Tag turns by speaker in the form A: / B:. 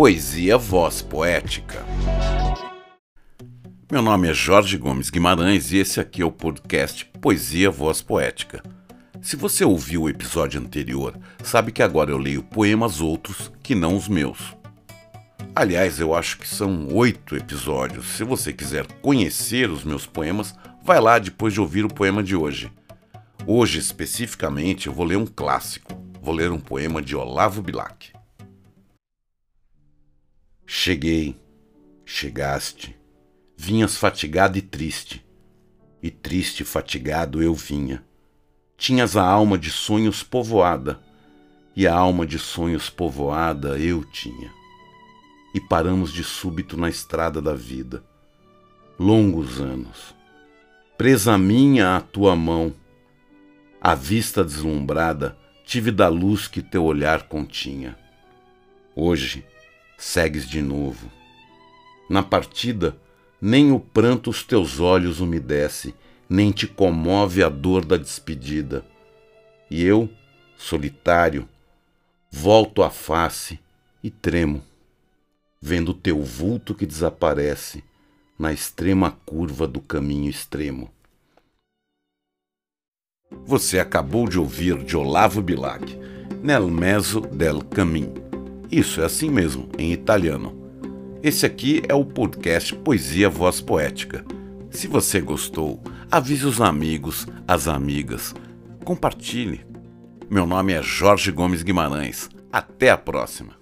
A: Poesia Voz Poética. Meu nome é Jorge Gomes Guimarães e esse aqui é o podcast Poesia Voz Poética. Se você ouviu o episódio anterior, sabe que agora eu leio poemas outros que não os meus. Aliás, eu acho que são oito episódios. Se você quiser conhecer os meus poemas, vai lá depois de ouvir o poema de hoje. Hoje, especificamente, eu vou ler um clássico. Vou ler um poema de Olavo Bilac. Cheguei, chegaste, vinhas fatigado e triste, e triste e fatigado eu vinha. Tinhas a alma de sonhos povoada, e a alma de sonhos povoada eu tinha. E paramos de súbito na estrada da vida. Longos anos. Presa minha a tua mão, a vista deslumbrada, tive da luz que teu olhar continha. Hoje, segues de novo. Na partida, nem o pranto os teus olhos umedece, nem te comove a dor da despedida. E eu, solitário, volto a face e tremo, vendo teu vulto que desaparece na extrema curva do caminho extremo. Você acabou de ouvir de Olavo Bilac, Nel mezzo del cammino isso é assim mesmo, em italiano. Esse aqui é o podcast Poesia Voz Poética. Se você gostou, avise os amigos, as amigas, compartilhe. Meu nome é Jorge Gomes Guimarães. Até a próxima!